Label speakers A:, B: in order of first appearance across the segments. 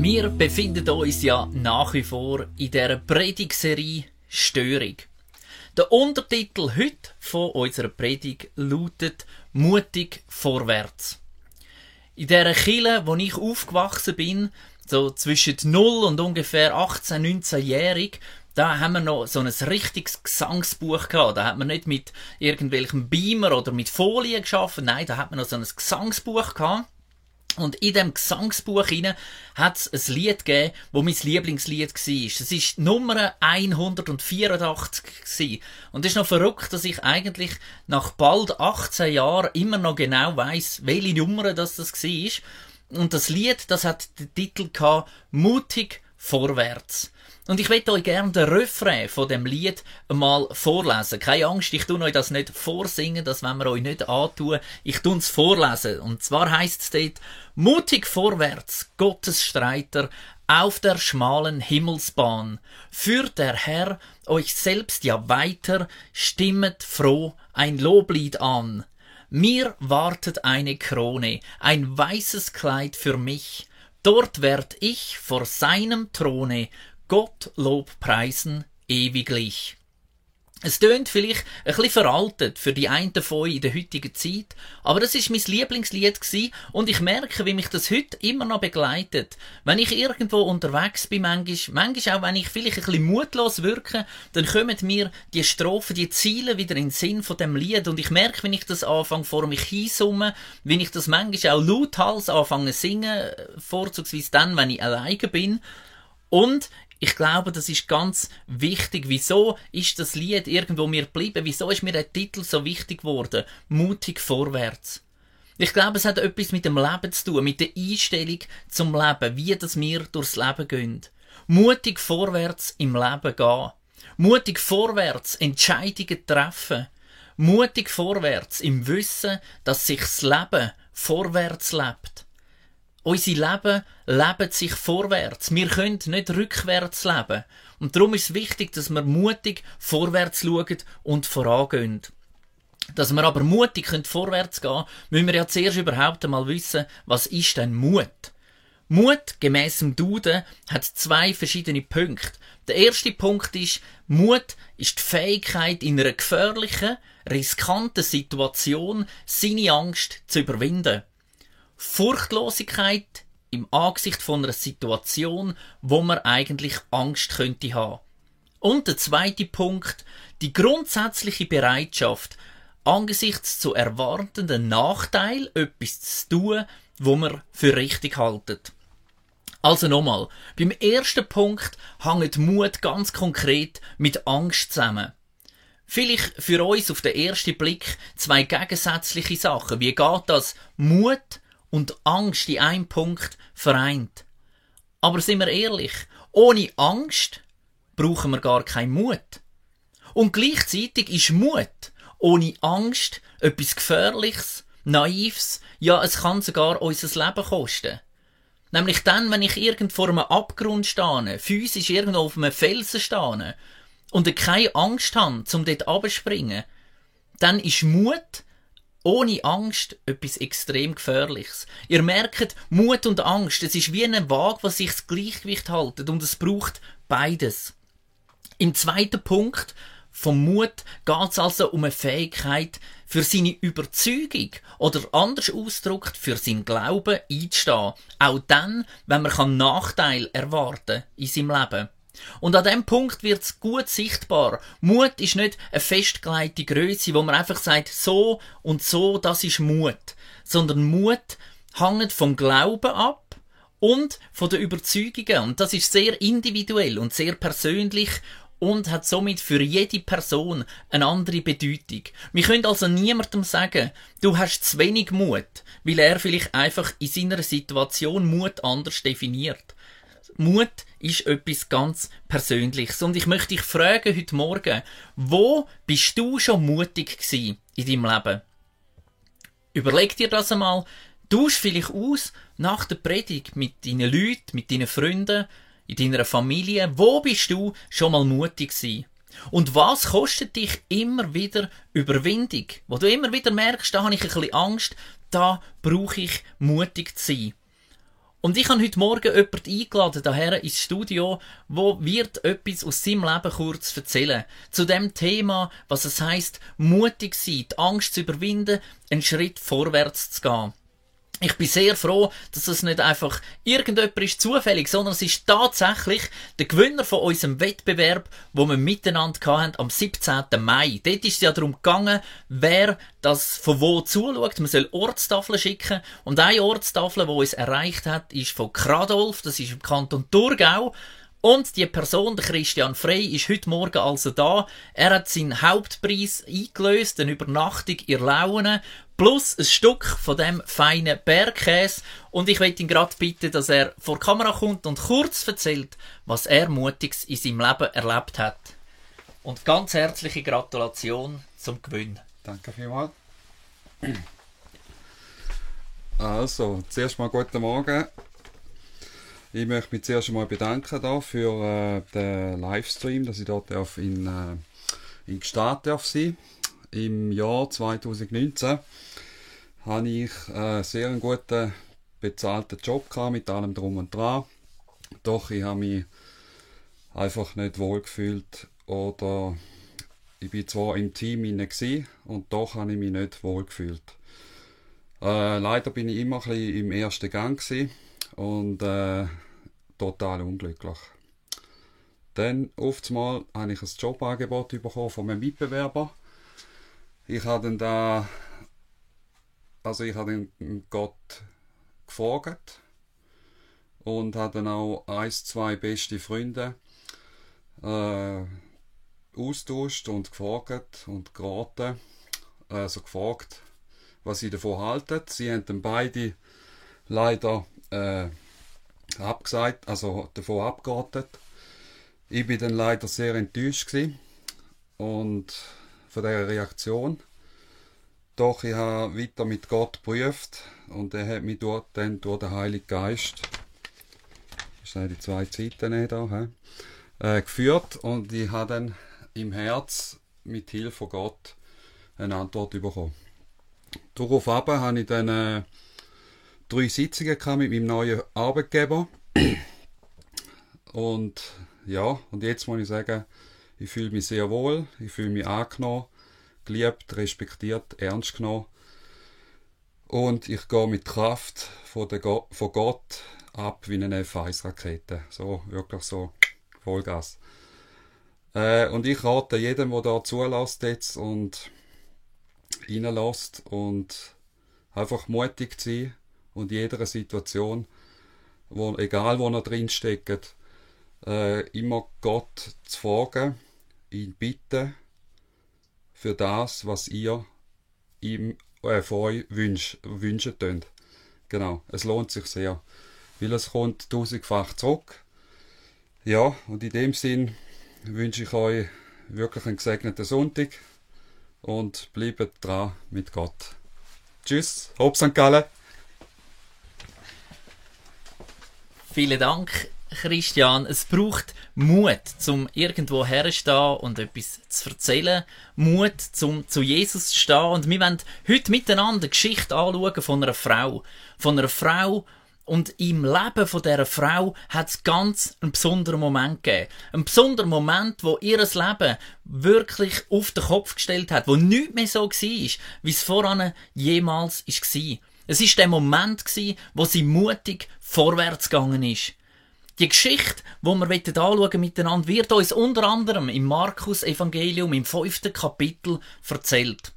A: Wir befinden uns ja nach wie vor in der Predigserie Störung. Der Untertitel heute von unserer Predigt lautet Mutig vorwärts. In der Kille, wo ich aufgewachsen bin, so zwischen 0 und ungefähr 18, 19-jährig, da haben wir noch so ein richtiges Gesangsbuch gehabt. Da hat man nicht mit irgendwelchem Beamer oder mit Folien geschaffen. Nein, da hat man noch so ein Gesangsbuch gehabt. Und in dem Gesangsbuch hat es ein Lied gegeben, wo mein Lieblingslied war. Es ist Nummer 184 gewesen. Und es ist noch verrückt, dass ich eigentlich nach bald 18 Jahren immer noch genau weiß, welche Nummer das das war. Und das Lied, das hat den Titel gehabt, Mutig vorwärts. Und ich möchte euch gerne den Refrain von dem Lied einmal vorlesen. Keine Angst, ich tue euch das nicht vorsingen, das wollen wir euch nicht antun. Ich tue es vorlesen. Und zwar heißt es dort, mutig vorwärts, Gottes Streiter, auf der schmalen Himmelsbahn. Führt der Herr euch selbst ja weiter, stimmet froh ein Loblied an. Mir wartet eine Krone, ein weißes Kleid für mich. Dort werd ich vor seinem Throne Gott Lob preisen ewiglich. Es tönt vielleicht ein bisschen veraltet für die einen von euch in der heutigen Zeit, aber das ist mein Lieblingslied gewesen und ich merke, wie mich das heute immer noch begleitet. Wenn ich irgendwo unterwegs bin, manchmal, manchmal auch wenn ich vielleicht ein bisschen mutlos wirke, dann kommen mir die Strophen, die Ziele wieder in den Sinn von dem Lied und ich merke, wenn ich das anfange vor mich hinsumme, wenn ich das manchmal auch lauthals anfange zu singen, vorzugsweise dann, wenn ich alleine bin, und ich glaube, das ist ganz wichtig. Wieso ist das Lied irgendwo mir geblieben? Wieso ist mir der Titel so wichtig geworden? Mutig vorwärts. Ich glaube, es hat etwas mit dem Leben zu tun, mit der Einstellung zum Leben, wie das wir durchs Leben gehen. Mutig vorwärts im Leben gehen. Mutig vorwärts Entscheidungen treffen. Mutig vorwärts im Wissen, dass sich das Leben vorwärts lebt. Unser Leben lebt sich vorwärts. Wir können nicht rückwärts leben. Und darum ist es wichtig, dass wir mutig vorwärts schauen und vorangehen. Dass wir aber mutig können vorwärts gehen, müssen wir ja zuerst überhaupt einmal wissen, was ist denn Mut? Mut, gemäss dem Duden, hat zwei verschiedene Punkte. Der erste Punkt ist, Mut ist die Fähigkeit, in einer gefährlichen, riskanten Situation seine Angst zu überwinden. Furchtlosigkeit im Angesicht von einer Situation, wo man eigentlich Angst könnte haben. Und der zweite Punkt, die grundsätzliche Bereitschaft, angesichts zu erwartenden Nachteil etwas zu tun, wo man für richtig haltet. Also nochmal, beim ersten Punkt hängt Mut ganz konkret mit Angst zusammen. Vielleicht für uns auf den ersten Blick zwei gegensätzliche Sachen. Wie geht das? Mut und Angst in einem Punkt vereint. Aber sind wir ehrlich, ohne Angst brauchen wir gar keinen Mut. Und gleichzeitig ist Mut ohne Angst etwas Gefährliches, Naives, ja, es kann sogar unser Leben kosten. Nämlich dann, wenn ich irgend vor einem Abgrund stehe, physisch irgendwo auf einem Felsen stehe und keine Angst habe, um dort abzuspringen, dann ist Mut ohne Angst etwas extrem Gefährliches. Ihr merkt, Mut und Angst, es ist wie eine Waage, was sich das Gleichgewicht haltet und es braucht beides. Im zweiten Punkt vom Mut geht es also um eine Fähigkeit, für seine Überzeugung oder anders ausgedrückt für seinen Glauben einzustehen. Auch dann, wenn man Nachteil erwarten in seinem Leben. Und an dem Punkt wird es gut sichtbar. Mut ist nicht eine festgelegte Größe, wo man einfach sagt, so und so, das ist Mut. Sondern Mut hängt vom Glauben ab und von den Überzeugungen. Und das ist sehr individuell und sehr persönlich und hat somit für jede Person eine andere Bedeutung. Wir können also niemandem sagen, du hast zu wenig Mut, weil er vielleicht einfach in seiner Situation Mut anders definiert. Mut ist etwas ganz Persönliches. Und ich möchte dich fragen heute Morgen, wo bist du schon mutig gewesen in deinem Leben? Überleg dir das einmal. Tausch vielleicht aus nach der Predigt mit deinen Leuten, mit deinen Freunden, in deiner Familie. Wo bist du schon mal mutig gewesen? Und was kostet dich immer wieder Überwindung? Wo du immer wieder merkst, da habe ich ein bisschen Angst, da brauche ich mutig zu sein. Und ich habe heute Morgen jemanden eingeladen, daher ins Studio, wo wird etwas aus seinem Leben kurz erzählen. Zu dem Thema, was es heißt, mutig sein, die Angst zu überwinden, einen Schritt vorwärts zu gehen. Ich bin sehr froh, dass es nicht einfach irgendjemand ist zufällig, sondern es ist tatsächlich der Gewinner von unserem Wettbewerb, wo wir miteinander hatten am 17. Mai. Dort ist es ja darum gegangen, wer das von wo zuschaut. Man soll Ortstafeln schicken. Und eine Ortstafel, die uns erreicht hat, ist von Kradolf, das ist im Kanton Thurgau. Und die Person, der Christian Frey, ist heute Morgen also da. Er hat seinen Hauptpreis eingelöst, eine Übernachtung in Laune, plus ein Stück von dem feinen Bergkäse. Und ich möchte ihn gerade bitten, dass er vor die Kamera kommt und kurz erzählt, was er Mutiges in seinem Leben erlebt hat. Und ganz herzliche Gratulation zum Gewinn.
B: Danke vielmals. Also, zuerst mal guten Morgen. Ich möchte mich zuerst einmal bedanken da für äh, den Livestream, dass ich dort auf in, äh, in Gstaad darf sein. Im Jahr 2019 hatte ich äh, sehr einen guten bezahlten Job gehabt, mit allem drum und dran. Doch ich habe mich einfach nicht wohl gefühlt oder ich bin zwar im Team inne und doch habe ich mich nicht wohl gefühlt. Äh, leider bin ich immer ein bisschen im ersten Gang gewesen und äh, total unglücklich. Dann oftmals habe ich ein Jobangebot bekommen von einem Mitbewerber. Ich habe dann da, also ich habe den Gott gefragt und habe dann auch ein, zwei beste Freunde äh, austauscht und gefragt und geraten, also gefragt, was sie davon halten. Sie haben dann beide leider äh, abgesagt, also davon abgeraten. Ich bin dann leider sehr enttäuscht und von der Reaktion. Doch ich habe weiter mit Gott geprüft und er hat mich dort dann durch den Heiligen Geist, das sind die zwei Zeiten da, äh, geführt und ich habe dann im Herz mit Hilfe von Gott eine Antwort bekommen. Darauf habe ich dann äh, drei Sitzungen mit meinem neuen Arbeitgeber. Und ja, und jetzt muss ich sagen, ich fühle mich sehr wohl, ich fühle mich angenommen, geliebt, respektiert, ernst genommen. Und ich gehe mit Kraft von, der Go von Gott ab wie eine F1-Rakete. So, wirklich so, Vollgas. Äh, und ich rate jedem, der da zulässt jetzt und reinlässt und einfach mutig zu sein und jeder Situation, wo, egal wo er drin steckt, äh, immer Gott zu fragen, ihn bitten für das, was ihr ihm äh, von euch wünsch, wünschen könnt. Genau, es lohnt sich sehr, weil es kommt tausendfach zurück. Ja, und in dem Sinn wünsche ich euch wirklich einen gesegneten Sonntag und bleibt dran mit Gott. Tschüss, Hopp St. Gallen!
A: Vielen Dank, Christian. Es braucht Mut, zum irgendwo herstehen und etwas zu erzählen. Mut, zum zu Jesus zu stehen. Und wir wollen heute miteinander eine Geschichte anschauen von einer Frau. Von einer Frau, und im Leben von dieser Frau hat es ganz einen besonderen Moment gegeben. Ein besonderer Moment, wo ihr Leben wirklich auf den Kopf gestellt hat, wo nichts mehr so war, wie es voran jemals war. Es ist der Moment wo sie mutig vorwärts gegangen ist. Die Geschichte, wo wir anschauen miteinander, wird uns unter anderem im Markus Evangelium im fünften Kapitel erzählt.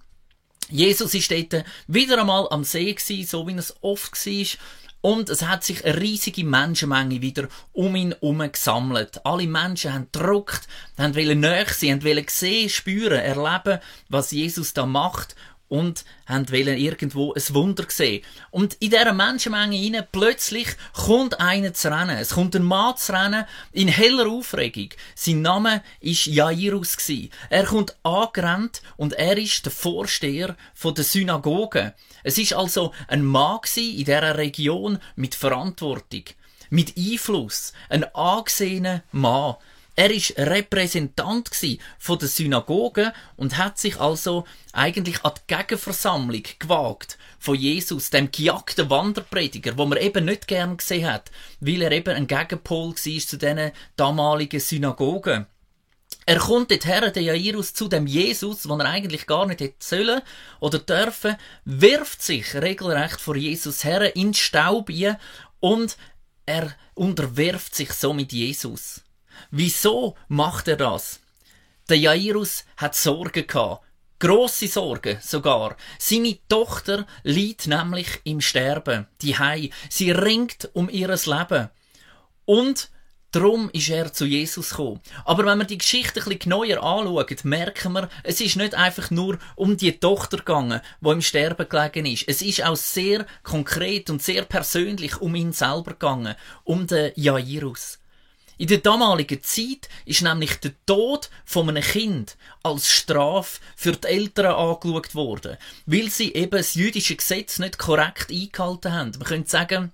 A: Jesus ist dort wieder einmal am See gewesen, so wie es oft war. Und es hat sich eine riesige Menschenmenge wieder um ihn herum gesammelt. Alle Menschen haben gedruckt, haben wollen näher sein, haben sehen, spüren, erleben, was Jesus da macht und haben irgendwo ein Wunder sehen. Und in dieser Menschenmenge hinein plötzlich kommt einer zu rennen. Es kommt ein Mann zu rennen in heller Aufregung. Sein Name ist Jairus Er kommt angerannt und er ist der Vorsteher der Synagoge. Es ist also ein Mann in dieser Region mit Verantwortung, mit Einfluss, ein angesehener Mann. Er ist Repräsentant von der Synagoge und hat sich also eigentlich an die Gegenversammlung gewagt von Jesus, dem gejagten Wanderprediger, wo man eben nicht gern gesehen hat, weil er eben ein Gegenpol war zu diesen damaligen Synagogen. Er kommt dorthin, der Jairus, zu dem Jesus, den er eigentlich gar nicht hätte sollen oder dürfen, wirft sich regelrecht vor Jesus her in Staub und er unterwirft sich so mit Jesus. Wieso macht er das? Der Jairus hat Sorgen gehabt. Grosse Sorgen sogar. Seine Tochter liegt nämlich im Sterben. Die Hei. Sie ringt um ihres Leben. Und Darum ist er zu Jesus gekommen. Aber wenn wir die Geschichte ein bisschen genauer anschauen, merken wir, es ist nicht einfach nur um die Tochter gegangen, wo im Sterben gelegen ist. Es ist auch sehr konkret und sehr persönlich um ihn selber gegangen, um den Jairus. In der damaligen Zeit ist nämlich der Tod von einem Kind als Strafe für die Eltern angeschaut worden, weil sie eben das jüdische Gesetz nicht korrekt eingehalten haben. Man könnte sagen,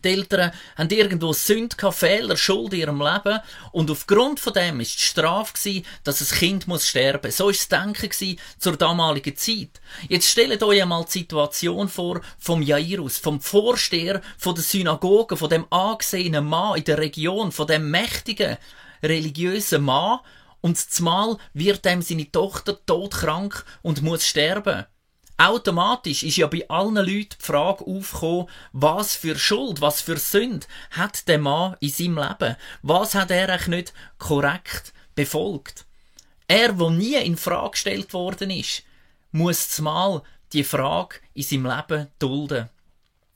A: die Eltern haben irgendwo gehabt, Fehler, Schuld in ihrem Leben. Und aufgrund von dem ist die Strafe gewesen, dass das Kind muss sterben. So ist das Denken gewesen zur damaligen Zeit. Jetzt stellt euch einmal die Situation vor vom Jairus, vom Vorsteher von der Synagoge, von dem angesehenen Mann in der Region, von dem mächtigen religiösen Mann. Und zumal wird dem seine Tochter todkrank und muss sterben automatisch ist ja bei allen Leuten die Frage aufgekommen, was für Schuld, was für Sünde hat der Mann in seinem Leben? Was hat er eigentlich nicht korrekt befolgt? Er, wo nie in Frage gestellt worden ist, muss zumal die Frage in seinem Leben dulden.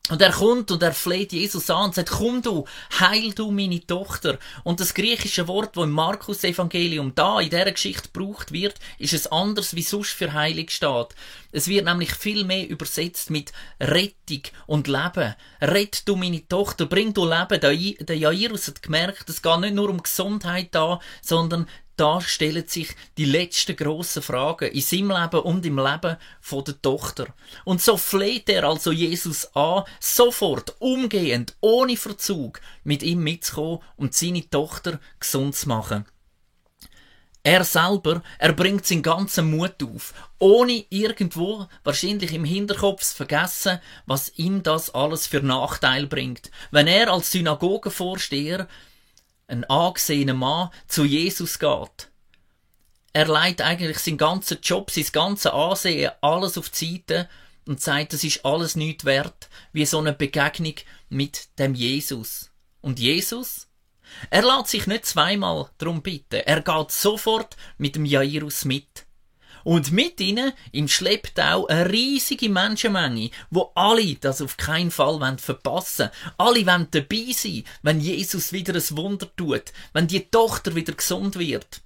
A: Und er kommt und er fleht Jesus an und sagt, komm du, heil du meine Tochter. Und das griechische Wort, wo im Markus Evangelium da in dieser Geschichte gebraucht wird, ist es anders wie sonst für heilig steht. Es wird nämlich viel mehr übersetzt mit Rettung und Leben. Rett du meine Tochter, bring du Leben. Der Jairus hat gemerkt, es geht nicht nur um Gesundheit da, sondern da stellen sich die letzten grossen Fragen in seinem Leben und im Leben von der Tochter. Und so fleht er also Jesus an, sofort, umgehend, ohne Verzug, mit ihm mitzukommen und seine Tochter gesund zu machen. Er selber, er bringt seinen ganzen Mut auf, ohne irgendwo wahrscheinlich im Hinterkopf zu vergessen, was ihm das alles für Nachteil bringt. Wenn er als Synagogenvorsteher ein angesehener Mann zu Jesus geht. Er leitet eigentlich seinen ganzen Job, sein ganzes Ansehen, alles auf die Seite und sagt, das ist alles nichts wert, wie so eine Begegnung mit dem Jesus. Und Jesus? Er lässt sich nicht zweimal drum bitten. Er geht sofort mit dem Jairus mit. Und mit ihnen im Schlepptau eine riesige Menschenmenge, wo alle das auf keinen Fall verpassen wollen. Alle wollen dabei sein, wenn Jesus wieder ein Wunder tut, wenn die Tochter wieder gesund wird.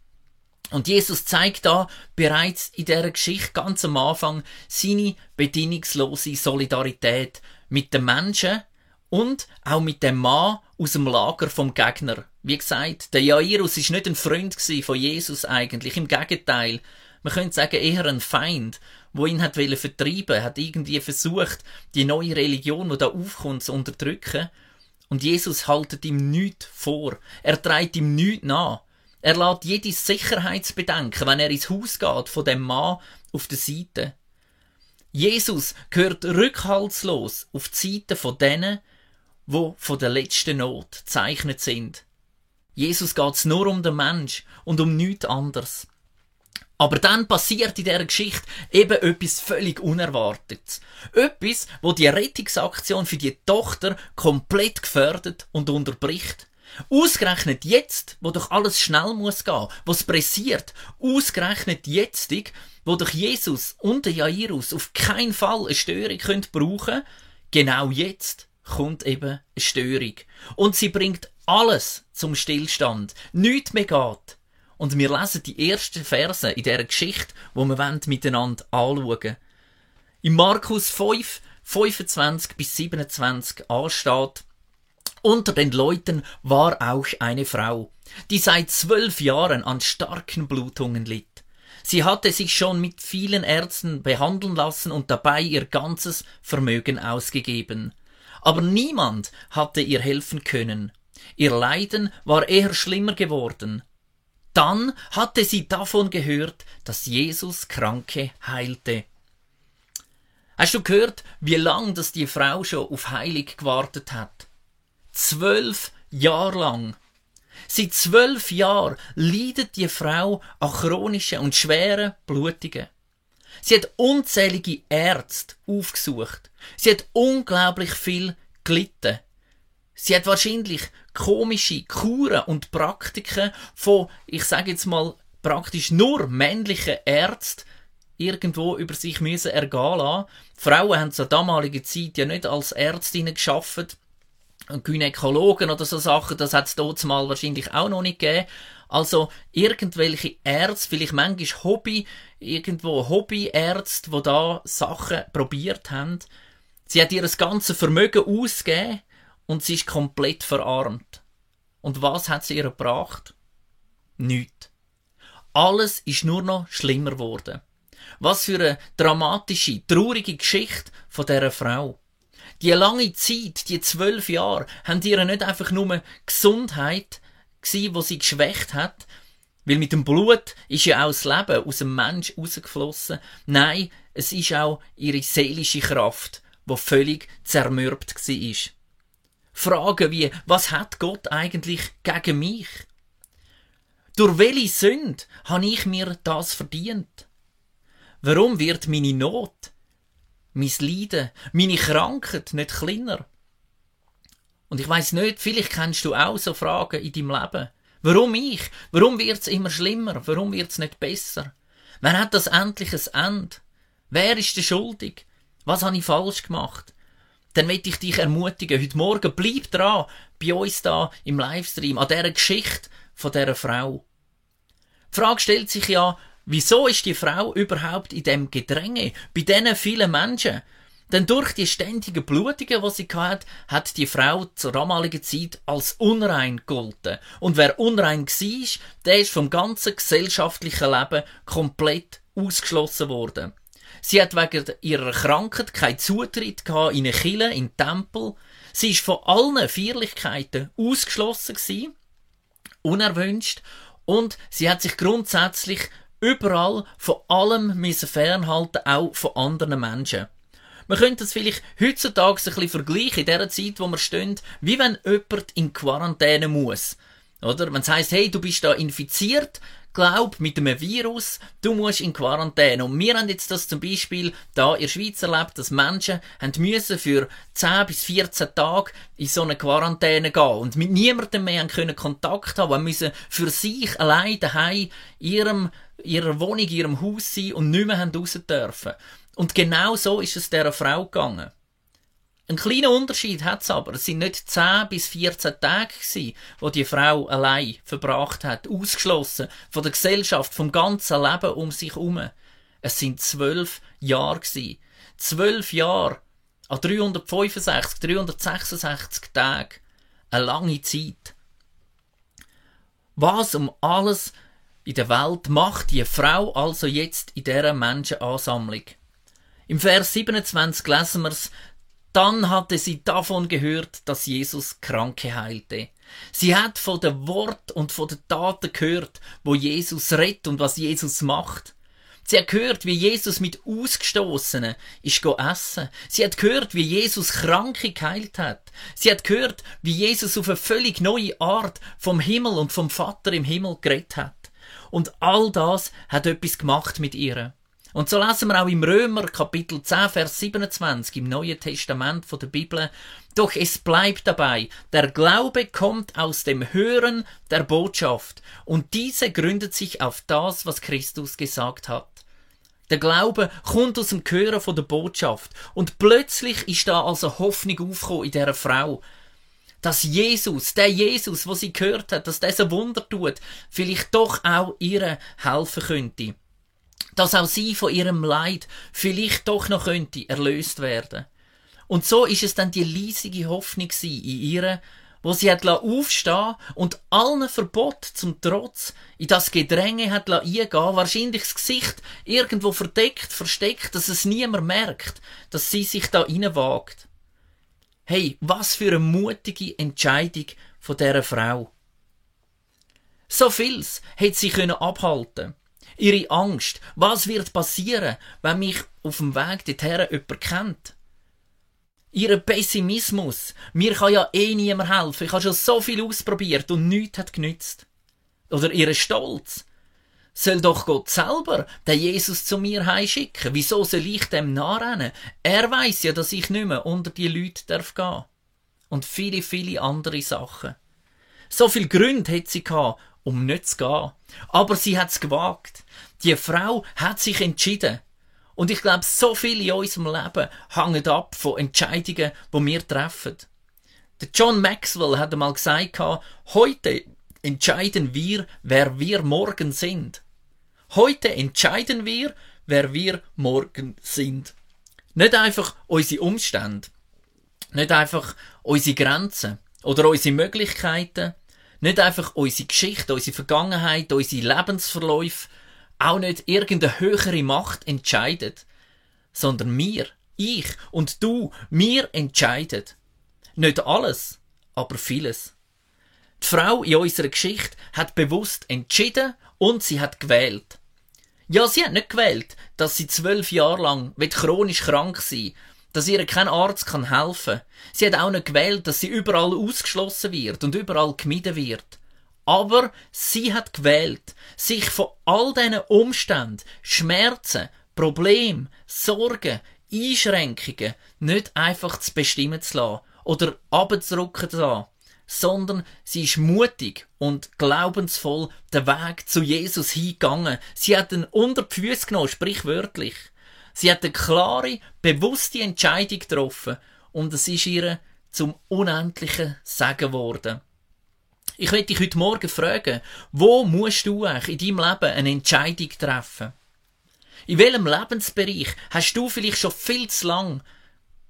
A: Und Jesus zeigt da bereits in der Geschichte ganz am Anfang seine bedingungslose Solidarität mit den Menschen und auch mit dem Mann aus dem Lager vom Gegner. Wie gesagt, der Jairus ist nicht ein Freund von Jesus eigentlich, im Gegenteil man könnte sagen, eher ein Feind, wo ihn hat vertreiben, hat irgendwie versucht, die neue Religion, die da aufkommt, zu unterdrücken. Und Jesus haltet ihm nichts vor. Er treibt ihm nichts nach. Er lässt jede Sicherheitsbedenken, wenn er ins Haus geht, von dem Mann auf der Seite. Jesus gehört rückhaltslos auf die Seite von denen, wo von der letzten Not zeichnet sind. Jesus geht's nur um den Mensch und um nichts anderes. Aber dann passiert in dieser Geschichte eben etwas völlig Unerwartetes. Etwas, wo die Rettungsaktion für die Tochter komplett gefördert und unterbricht. Ausgerechnet jetzt, wo doch alles schnell muss gehen, wo es pressiert, ausgerechnet jetzt, wo doch Jesus und der Jairus auf keinen Fall eine Störung können brauchen, genau jetzt kommt eben eine Störung. Und sie bringt alles zum Stillstand. Nichts mehr geht. Und wir lesen die ersten Verse in dieser Geschichte, wo wir miteinander anschauen In Markus 5, 25 bis 27 ansteht, unter den Leuten war auch eine Frau, die seit zwölf Jahren an starken Blutungen litt. Sie hatte sich schon mit vielen Ärzten behandeln lassen und dabei ihr ganzes Vermögen ausgegeben. Aber niemand hatte ihr helfen können. Ihr Leiden war eher schlimmer geworden. Dann hatte sie davon gehört, dass Jesus Kranke heilte. Hast du gehört, wie lang das die Frau schon auf Heilig gewartet hat? Zwölf Jahre lang. Seit zwölf Jahren leidet die Frau an chronischen und schweren Blutungen. Sie hat unzählige Ärzte aufgesucht. Sie hat unglaublich viel gelitten. Sie hat wahrscheinlich komische Kuren und Praktiken von, ich sage jetzt mal, praktisch nur männlichen Ärzten irgendwo über sich müssen ergehen lassen. Frauen haben zur damaligen Zeit ja nicht als Ärztinnen geschafft. Gynäkologen oder so Sachen, das hat es dort mal wahrscheinlich auch noch nicht gegeben. Also irgendwelche Ärzte, vielleicht manchmal Hobby, irgendwo Hobbyärzte, die da Sachen probiert haben. Sie hat ihr das ganze Vermögen ausgegeben und sie ist komplett verarmt. Und was hat sie ihr gebracht? Nichts. Alles ist nur noch schlimmer geworden. Was für eine dramatische, traurige Geschichte von dieser Frau. Die lange Zeit, die zwölf Jahre, haben ihr nicht einfach nur Gesundheit gewesen, wo sie geschwächt hat, weil mit dem Blut ist ja auch das Leben aus dem Mensch rausgeflossen. Nein, es ist auch ihre seelische Kraft, wo völlig zermürbt war. Fragen wie, was hat Gott eigentlich gegen mich? Durch welche Sünde habe ich mir das verdient? Warum wird meine Not, mein Leiden, meine Krankheit nicht kleiner? Und ich weiß nicht, vielleicht kennst du auch so Fragen in deinem Leben. Warum ich? Warum wird's immer schlimmer? Warum wird's nicht besser? Wer hat das endlich ein Ende? Wer ist der schuldig? Was habe ich falsch gemacht? Dann möchte ich dich ermutigen, heute Morgen bleib dran, bei uns da im Livestream, an dieser Geschichte von dieser Frau. Die Frage stellt sich ja, wieso ist die Frau überhaupt in dem Gedränge, bei diesen vielen Menschen? Denn durch die ständigen Blutungen, die sie hatte, hat die Frau zur damaligen Zeit als unrein gegolten. Und wer unrein war, der ist vom ganzen gesellschaftlichen Leben komplett ausgeschlossen worden. Sie hat wegen ihrer Krankheit keinen Zutritt in eine Kille, in den Tempel. Sie ist von allen Feierlichkeiten ausgeschlossen gewesen, unerwünscht, und sie hat sich grundsätzlich überall von allem fernhalten, auch von anderen Menschen. Man könnte das vielleicht heutzutage ein bisschen vergleichen, in der Zeit, wo wir stehen, wie wenn jemand in Quarantäne muss. Oder? Wenn es heisst, hey, du bist da infiziert, glaub, mit einem Virus, du musst in Quarantäne. Und wir haben jetzt das zum Beispiel da in der Schweiz erlebt, dass Menschen haben müssen für 10 bis 14 Tage in so eine Quarantäne gehen und mit niemandem mehr können Kontakt haben, haben müssen für sich allein daheim ihrem ihrer Wohnung, ihrem Haus sein und nicht mehr haben raus dürfen. Und genau so ist es dieser Frau gegangen. Ein kleiner Unterschied hat es aber. Es sind nicht 10 bis 14 Tage gewesen, wo die Frau allein verbracht hat, ausgeschlossen von der Gesellschaft, vom ganzen Leben um sich herum. Es sind zwölf Jahre gewesen. Zwölf Jahre an 365, 366 Tagen. Eine lange Zeit. Was um alles in der Welt macht die Frau also jetzt in dieser Menschenansammlung? Im Vers 27 lesen wir es, dann hatte sie davon gehört, dass Jesus Kranke heilte. Sie hat von den Wort und von den Taten gehört, wo Jesus rettet und was Jesus macht. Sie hat gehört, wie Jesus mit Ausgestoßenen ist essen. Sie hat gehört, wie Jesus Kranke geheilt hat. Sie hat gehört, wie Jesus auf eine völlig neue Art vom Himmel und vom Vater im Himmel geredet hat. Und all das hat etwas gemacht mit ihr. Und so lesen wir auch im Römer Kapitel 10, Vers 27 im Neuen Testament von der Bibel. Doch es bleibt dabei, der Glaube kommt aus dem Hören der Botschaft und diese gründet sich auf das, was Christus gesagt hat. Der Glaube kommt aus dem Hören von der Botschaft und plötzlich ist da also Hoffnung aufgekommen in dieser Frau dass Jesus, der Jesus, wo sie gehört hat, dass dieser Wunder tut, vielleicht doch auch ihr helfen könnte dass auch sie von ihrem Leid vielleicht doch noch könnte erlöst werden. Und so ist es dann die leisige Hoffnung in ihr, wo sie hat aufstehen und allen Verbot zum Trotz in das Gedränge hat eingehen, wahrscheinlich das Gesicht irgendwo verdeckt, versteckt, dass es niemand merkt, dass sie sich da wagt. Hey, was für eine mutige Entscheidung von dieser Frau. So vieles hätte sie können abhalten. Ihre Angst, was wird passieren, wenn mich auf dem Weg dorthin jemand kennt? Ihre Pessimismus, mir kann ja eh niemand helfen, ich habe schon so viel ausprobiert und nichts hat genützt. Oder ihre Stolz, soll doch Gott selber den Jesus zu mir heimschicken. Wieso soll ich dem nachrennen? Er weiß ja, dass ich nicht mehr unter die Leute darf gehen. Und viele, viele andere Sachen. So viel Gründe hat sie gehabt, um nicht zu gehen. Aber sie hat es gewagt. Die Frau hat sich entschieden. Und ich glaube, so viel in unserem Leben hängt ab von Entscheidungen, die wir treffen. Der John Maxwell hat einmal gesagt, heute entscheiden wir, wer wir morgen sind. Heute entscheiden wir, wer wir morgen sind. Nicht einfach unsere Umstände, nicht einfach unsere Grenzen oder unsere Möglichkeiten, nicht einfach unsere Geschichte, unsere Vergangenheit, unsere Lebensverläufe, auch nicht irgendeine höhere Macht entscheidet, sondern wir, ich und du, wir entscheiden. Nicht alles, aber vieles. Die Frau in unserer Geschichte hat bewusst entschieden und sie hat gewählt. Ja, sie hat nicht gewählt, dass sie zwölf Jahre lang chronisch krank sein dass ihr kein Arzt kann helfen. Sie hat auch nicht gewählt, dass sie überall ausgeschlossen wird und überall gemieden wird. Aber sie hat gewählt, sich von all diesen Umständen, Schmerzen, Problemen, Sorgen, Einschränkungen nicht einfach zu bestimmen zu lassen oder abzurücken zu lassen, sondern sie ist mutig und glaubensvoll den Weg zu Jesus hingegangen. Sie hat ihn unter die Füße genommen, sprichwörtlich. Sie hat eine klare, bewusste Entscheidung getroffen und es ist ihr zum unendlichen Segen geworden. Ich möchte dich heute Morgen fragen, wo musst du eigentlich in deinem Leben eine Entscheidung treffen? In welchem Lebensbereich hast du vielleicht schon viel zu lang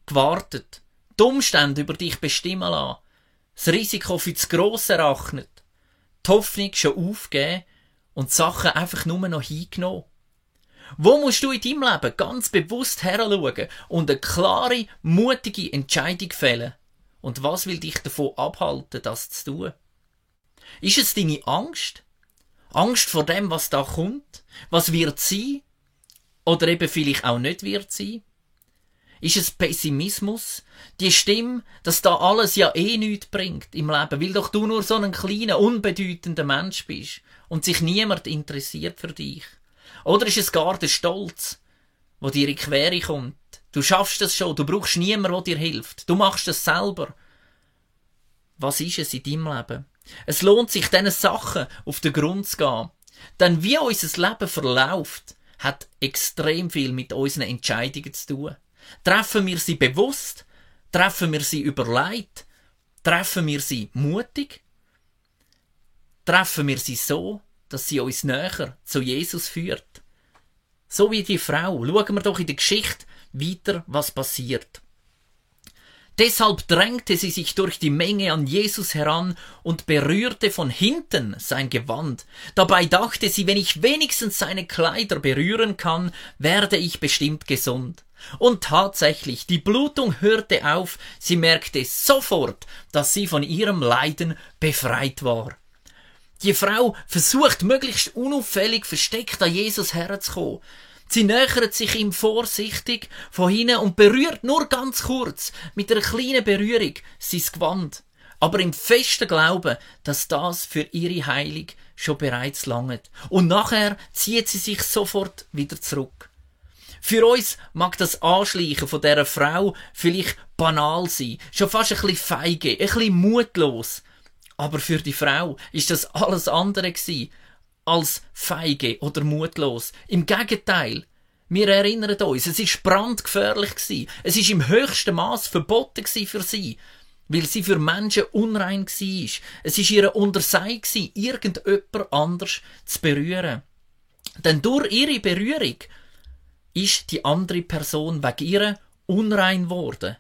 A: gewartet, die Umstände über dich bestimmen lassen, das Risiko für zu gross erachnet, die Hoffnung schon aufgeben und die Sachen einfach nur noch hingenommen. Wo musst du in deinem Leben ganz bewusst heranschauen und eine klare, mutige Entscheidung fällen? Und was will dich davon abhalten, das zu tun? Ist es deine Angst? Angst vor dem, was da kommt? Was wird sein? Oder eben vielleicht auch nicht wird sein? Ist es Pessimismus? Die Stimme, dass da alles ja eh nichts bringt im Leben, weil doch du nur so ein kleiner, unbedeutender Mensch bist und sich niemand interessiert für dich? Oder ist es gar der Stolz, wo dir in Quere kommt? Du schaffst es schon, du brauchst niemanden, der dir hilft. Du machst es selber. Was ist es in deinem Leben? Es lohnt sich, diesen Sachen auf den Grund zu gehen. Denn wie unser Leben verläuft, hat extrem viel mit unseren Entscheidungen zu tun. Treffen wir sie bewusst? Treffen wir sie überlegt? Treffen wir sie mutig? Treffen wir sie so, dass sie uns näher zu Jesus führt? So wie die Frau. Schauen wir doch in der Geschichte weiter, was passiert. Deshalb drängte sie sich durch die Menge an Jesus heran und berührte von hinten sein Gewand. Dabei dachte sie, wenn ich wenigstens seine Kleider berühren kann, werde ich bestimmt gesund. Und tatsächlich, die Blutung hörte auf, sie merkte sofort, dass sie von ihrem Leiden befreit war. Die Frau versucht möglichst unauffällig versteckt an Jesus herzukommen. Sie nähert sich ihm vorsichtig von hinten und berührt nur ganz kurz mit einer kleinen Berührung sein Gewand. Aber im festen Glauben, dass das für ihre Heilung schon bereits langet. Und nachher zieht sie sich sofort wieder zurück. Für uns mag das Anschleichen von dieser Frau vielleicht banal sein, schon fast ein bisschen feige, ein bisschen mutlos. Aber für die Frau ist das alles andere gewesen als feige oder mutlos. Im Gegenteil, wir erinnern uns, es ist brandgefährlich gewesen. Es ist im höchsten Maß verboten für sie, weil sie für Menschen unrein war. Es ist ihr Untersei gewesen, irgendjemand anders zu berühren. Denn durch ihre Berührung ist die andere Person wegen ihr unrein worden.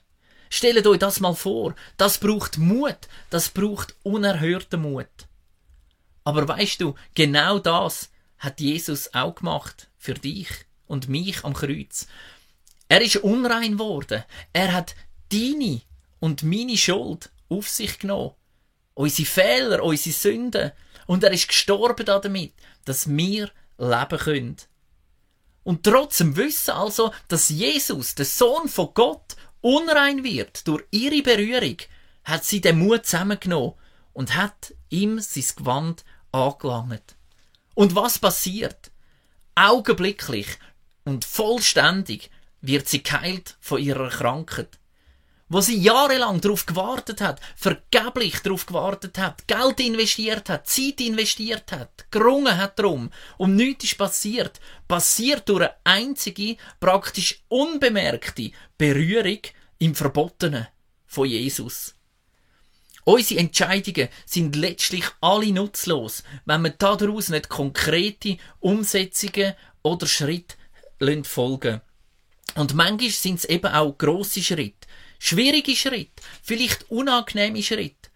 A: Stellt euch das mal vor. Das braucht Mut. Das braucht unerhörten Mut. Aber weißt du, genau das hat Jesus auch gemacht für dich und mich am Kreuz. Er ist unrein worden. Er hat deine und meine Schuld auf sich genommen unsere Fehler, unsere Sünden. Und er ist gestorben damit, dass wir leben können. Und trotzdem wissen also, dass Jesus, der Sohn von Gott, unrein wird durch ihre Berührung, hat sie den Mut zusammengenommen und hat ihm sein Gewand angelangt. Und was passiert? Augenblicklich und vollständig wird sie geheilt von ihrer Krankheit. Wo sie jahrelang darauf gewartet hat, vergeblich darauf gewartet hat, Geld investiert hat, Zeit investiert hat, gerungen hat drum und nichts ist passiert, passiert durch eine einzige, praktisch unbemerkte Berührung im Verbotenen von Jesus. Unsere Entscheidungen sind letztlich alle nutzlos, wenn wir daraus nicht konkrete Umsetzungen oder Schritte folgen. Und manchmal sind es eben auch grosse Schritte, schwierige Schritte, vielleicht unangenehme Schritte.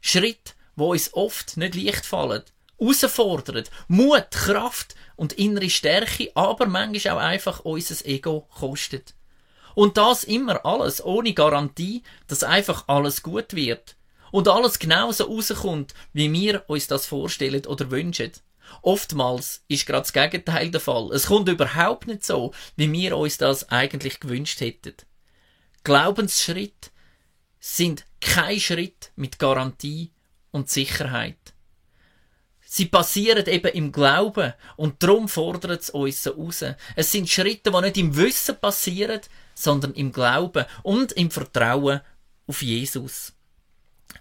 A: Schritte, wo uns oft nicht leicht fallen, herausfordern, Mut, Kraft und innere Stärke, aber manchmal auch einfach unser Ego kostet. Und das immer alles ohne Garantie, dass einfach alles gut wird und alles genauso rauskommt, wie wir uns das vorstellen oder wünschen. Oftmals ist gerade das Gegenteil der Fall. Es kommt überhaupt nicht so, wie wir uns das eigentlich gewünscht hätten. Glaubensschritt sind kein Schritt mit Garantie und Sicherheit. Sie passieren eben im Glauben und darum fordert es uns so raus. Es sind Schritte, die nicht im Wissen passieren, sondern im Glauben und im Vertrauen auf Jesus.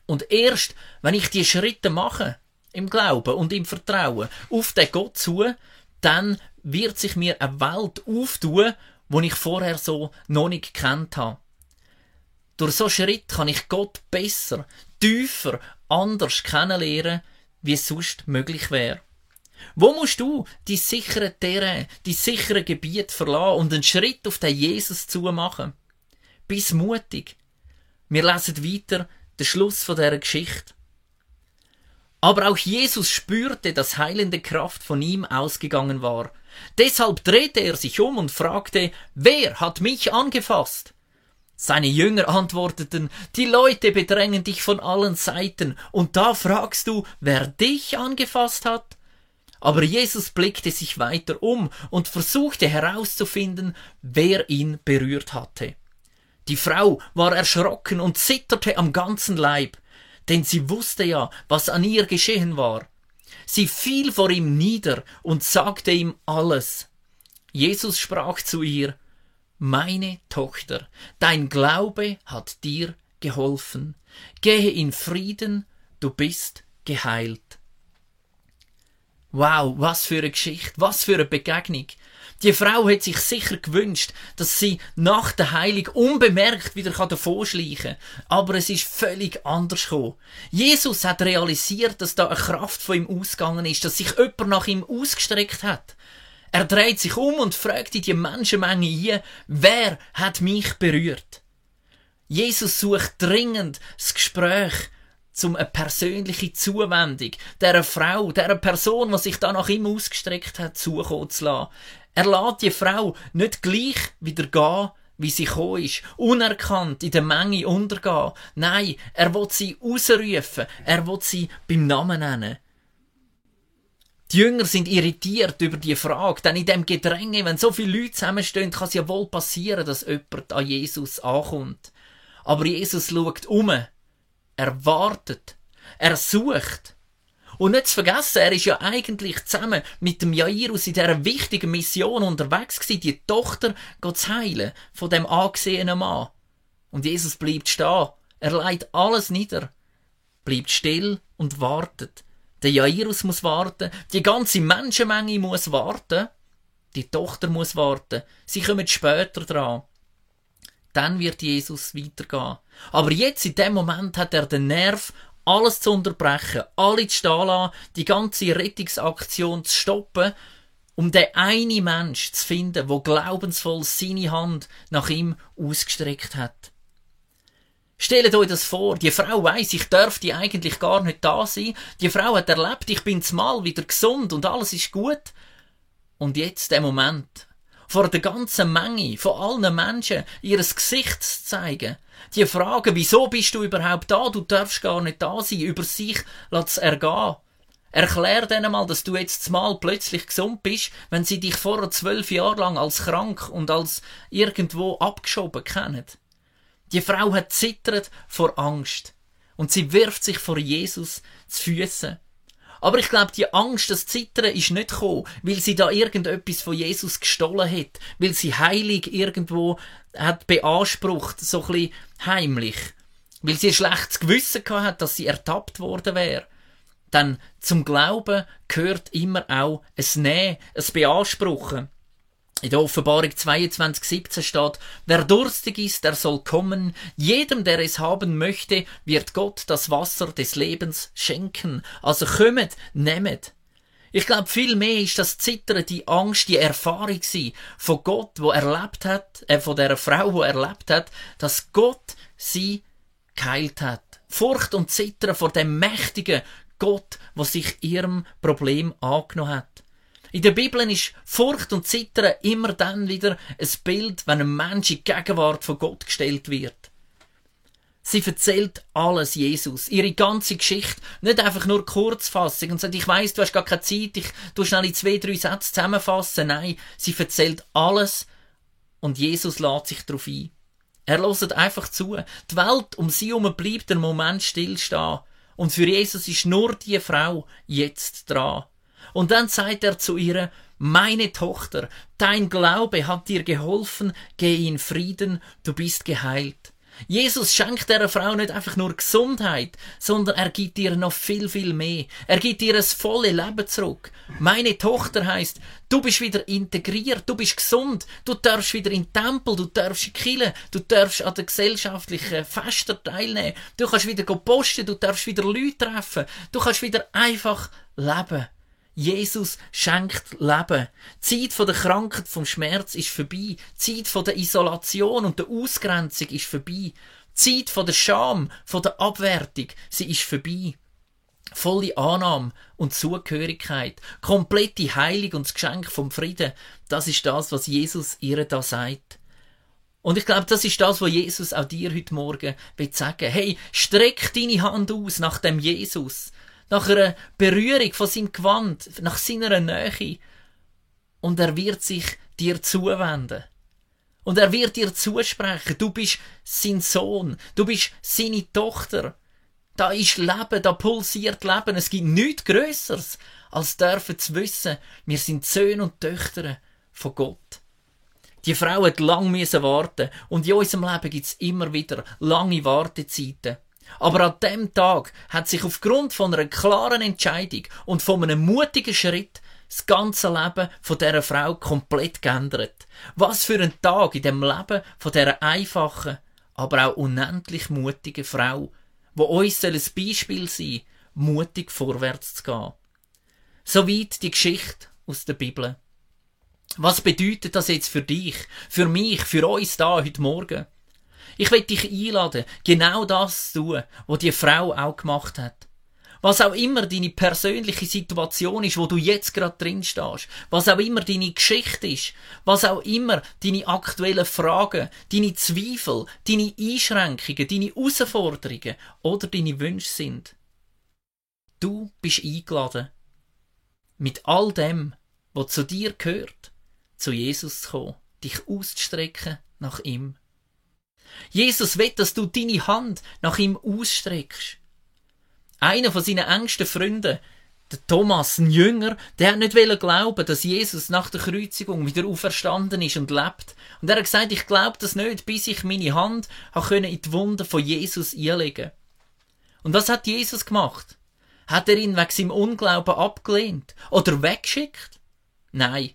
A: Und erst, wenn ich die Schritte mache, im Glauben und im Vertrauen auf den Gott zu, dann wird sich mir eine Welt auftun, wo ich vorher so noch nicht gekannt habe. Durch so Schritt kann ich Gott besser, tiefer, anders kennenlernen, wie es sonst möglich wäre. Wo musst du die sichere Terrain, die sichere Gebiet verlassen und einen Schritt auf den Jesus zu machen? Bis mutig. Wir lesen weiter der Schluss von der Geschichte. Aber auch Jesus spürte, dass heilende Kraft von ihm ausgegangen war. Deshalb drehte er sich um und fragte, wer hat mich angefasst? Seine Jünger antworteten, die Leute bedrängen dich von allen Seiten, und da fragst du, wer dich angefasst hat? Aber Jesus blickte sich weiter um und versuchte herauszufinden, wer ihn berührt hatte. Die Frau war erschrocken und zitterte am ganzen Leib, denn sie wusste ja, was an ihr geschehen war. Sie fiel vor ihm nieder und sagte ihm alles. Jesus sprach zu ihr, Meine Tochter, dein Glaube hat dir geholfen. Gehe in Frieden, du bist geheilt. Wow, was für eine Geschichte, was für eine Begegnung. Die Frau hat sich sicher gewünscht, dass sie nach der Heilung unbemerkt wieder davonschleichen kann. Aber es ist völlig anders gekommen. Jesus hat realisiert, dass da eine Kraft von ihm ausgegangen ist, dass sich jemand nach ihm ausgestreckt hat. Er dreht sich um und fragt in die Menschenmenge hier, wer hat mich berührt? Jesus sucht dringend das Gespräch zum eine persönliche Zuwendung der Frau, der Person, die sich da nach ihm ausgestreckt hat, zukommen zu lassen. Er lässt die Frau nicht gleich wieder gehen, wie sie gekommen ist, unerkannt in der Menge untergehen. Nein, er will sie ausrufen, er will sie beim Namen nennen. Die Jünger sind irritiert über die Frage, denn in dem Gedränge, wenn so viele Leute zusammenstehen, kann es ja wohl passieren, dass jemand an Jesus ankommt. Aber Jesus schaut um, er wartet, er sucht, und nicht zu vergessen, er ist ja eigentlich zusammen mit dem Jairus in dieser wichtigen Mission unterwegs gewesen, die Tochter zu heilen von dem angesehenen Mann. Und Jesus bleibt stehen. Er leiht alles nieder. Bleibt still und wartet. Der Jairus muss warten. Die ganze Menschenmenge muss warten. Die Tochter muss warten. Sie kommen später dran. Dann wird Jesus weitergehen. Aber jetzt, in dem Moment, hat er den Nerv alles zu unterbrechen, alle zu stehen lassen, die ganze Rettungsaktion zu stoppen, um den einen Mensch zu finden, wo glaubensvoll seine Hand nach ihm ausgestreckt hat. Stellt euch das vor, die Frau weiss, ich dürfte eigentlich gar nicht da sein. Die Frau hat erlebt, ich bin zumal wieder gesund und alles ist gut. Und jetzt der Moment. vor der ganzen Menge, von allen Menschen, ihres Gesicht zu zeigen. Die Frage, wieso bist du überhaupt da? Du darfst gar nicht da sein, über sich lass ergehen. Erklär denen mal, dass du jetzt mal plötzlich gesund bist, wenn sie dich vorher zwölf Jahre lang als krank und als irgendwo abgeschoben kennen. Die Frau hat zittert vor Angst und sie wirft sich vor Jesus zu Füßen. Aber ich glaube, die Angst, das Zittern ist nicht gekommen, weil sie da irgendetwas von Jesus gestohlen hat, weil sie heilig irgendwo hat beansprucht, so ein bisschen heimlich, weil sie ein schlechtes Gewissen gehabt hat, dass sie ertappt worden wäre. Denn zum Glauben gehört immer auch ein Nähen, ein Beanspruchen. In der Offenbarung 22,17 steht, wer durstig ist, der soll kommen. Jedem, der es haben möchte, wird Gott das Wasser des Lebens schenken. Also kommet, nehmet. Ich glaube, viel mehr ist das Zittern, die Angst, die Erfahrung sie von Gott, wo erlebt hat, äh, von der Frau, wo erlebt hat, dass Gott sie geheilt hat. Furcht und Zittern vor dem mächtigen Gott, was sich ihrem Problem angenommen hat. In der Bibel ist Furcht und Zittern immer dann wieder ein Bild, wenn ein Mensch in die Gegenwart von Gott gestellt wird. Sie erzählt alles Jesus, ihre ganze Geschichte, nicht einfach nur Kurzfassung und sagt, ich weiß, du hast gar keine Zeit, ich tu schnell in zwei, drei Sätze zusammenfassen. Nein, sie erzählt alles und Jesus lädt sich darauf ein. Er loset einfach zu. Die Welt um sie herum bleibt einen Moment stillstehen. Und für Jesus ist nur die Frau jetzt dran. Und dann sagt er zu ihr, meine Tochter, dein Glaube hat dir geholfen, geh in Frieden, du bist geheilt. Jesus schenkt der Frau nicht einfach nur Gesundheit, sondern er gibt ihr noch viel, viel mehr. Er gibt ihr das volle Leben zurück. Meine Tochter heißt, du bist wieder integriert, du bist gesund, du darfst wieder in den Tempel, du darfst in Kille, du darfst an den gesellschaftlichen Festen teilnehmen, du kannst wieder posten, du darfst wieder Leute treffen, du kannst wieder einfach leben. Jesus schenkt Leben. Die Zeit der Krankheit, vom Schmerz ist vorbei. Die Zeit der Isolation und der Ausgrenzung ist vorbei. Die Zeit der Scham, von der Abwertung, sie ist vorbei. Volle Annahme und Zugehörigkeit, komplette Heilung und das Geschenk vom Frieden, das ist das, was Jesus ihr da sagt. Und ich glaube, das ist das, was Jesus auch dir heute Morgen will sagen. Hey, streck deine Hand aus nach dem Jesus nach einer Berührung von seinem Gewand, nach seiner Nähe. Und er wird sich dir zuwenden. Und er wird dir zusprechen, du bist sein Sohn, du bist seine Tochter. Da ist Leben, da pulsiert Leben. Es gibt nichts Größeres, als dürfen zu wissen, wir sind Söhne und Töchter von Gott. Die Frau hat lang müssen warten und in unserem Leben gibt es immer wieder lange Wartezeiten. Aber an dem Tag hat sich aufgrund von einer klaren Entscheidung und von einem mutigen Schritt das ganze Leben von dieser Frau komplett geändert. Was für ein Tag in dem Leben von dieser einfachen, aber auch unendlich mutigen Frau, wo uns ein Beispiel sein mutig vorwärts zu gehen. Soweit die Geschichte aus der Bibel. Was bedeutet das jetzt für dich, für mich, für uns da heute Morgen? Ich will dich einladen, genau das zu tun, was die Frau auch gemacht hat. Was auch immer deine persönliche Situation ist, wo du jetzt gerade drin stehst, was auch immer deine Geschichte ist, was auch immer deine aktuellen Fragen, deine Zweifel, deine Einschränkungen, deine Herausforderungen oder deine Wünsche sind. Du bist eingeladen, mit all dem, was zu dir gehört, zu Jesus zu kommen, dich auszustrecken nach ihm. Jesus will, dass du deine Hand nach ihm ausstreckst. Einer von seinen engsten Freunden, der Thomas, ein Jünger, der hat nicht glauben, dass Jesus nach der Kreuzigung wieder auferstanden ist und lebt. Und er hat gesagt, ich glaube das nicht, bis ich meine Hand in die Wunde von Jesus einlegen. Und was hat Jesus gemacht? Hat er ihn wegen seinem Unglauben abgelehnt oder weggeschickt? Nein.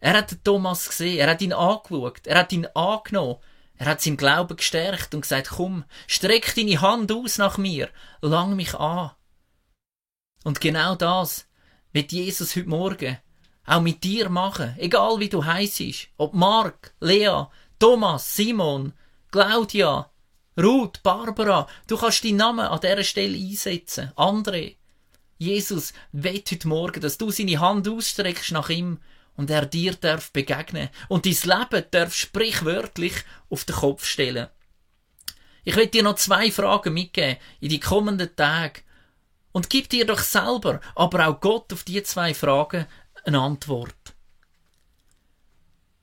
A: Er hat Thomas gesehen, er hat ihn angeschaut, er hat ihn angenommen er hat seinen Glauben gestärkt und gesagt, komm, streck deine Hand aus nach mir, lang mich an. Und genau das wird Jesus heute Morgen auch mit dir machen, egal wie du heisst, ob Mark, Lea, Thomas, Simon, Claudia, Ruth, Barbara, du kannst deinen Namen an dieser Stelle einsetzen, André. Jesus will heute Morgen, dass du seine Hand ausstreckst nach ihm und er dir darf begegnen und dein Leben darf sprichwörtlich auf den Kopf stellen. Ich will dir noch zwei Fragen mitgeben in die kommenden Tage und gib dir doch selber, aber auch Gott auf die zwei Fragen eine Antwort.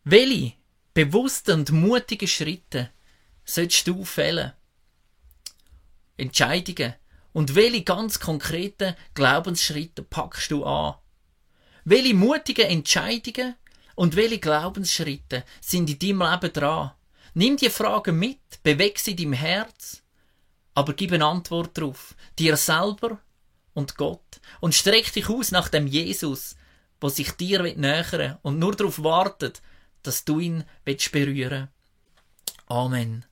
A: Welche bewussten und mutige Schritte sollst du fällen? Entscheidungen und welche ganz konkreten Glaubensschritte packst du an? Welche mutigen Entscheidungen und welche Glaubensschritte sind in deinem Leben dran? Nimm die Fragen mit, beweg sie in deinem Herz, aber gib eine Antwort darauf, dir selber und Gott, und streck dich aus nach dem Jesus, wo sich dir nähern und nur darauf wartet, dass du ihn berühren willst. Amen.